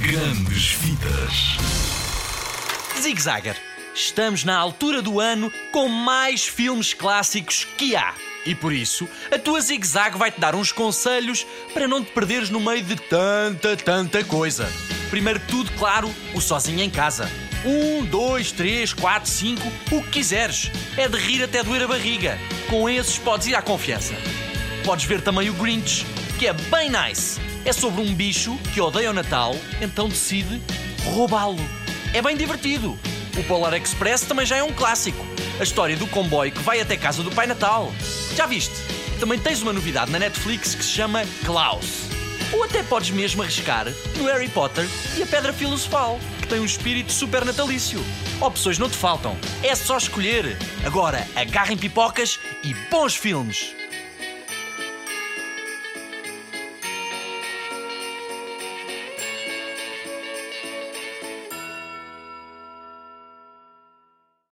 Grandes Vidas. Zig Zagger, estamos na altura do ano com mais filmes clássicos que há. E por isso, a tua Zig Zag vai-te dar uns conselhos para não te perderes no meio de tanta, tanta coisa. Primeiro que tudo, claro, o sozinho em casa. Um, dois, três, quatro, cinco, o que quiseres. É de rir até doer a barriga. Com esses podes ir à confiança. Podes ver também o Grinch, que é bem nice. É sobre um bicho que odeia o Natal, então decide roubá-lo. É bem divertido. O Polar Express também já é um clássico. A história do comboio que vai até casa do Pai Natal. Já viste? Também tens uma novidade na Netflix que se chama Klaus. Ou até podes mesmo arriscar no Harry Potter e a Pedra Filosofal, que tem um espírito super natalício. Opções não te faltam, é só escolher. Agora agarrem pipocas e bons filmes!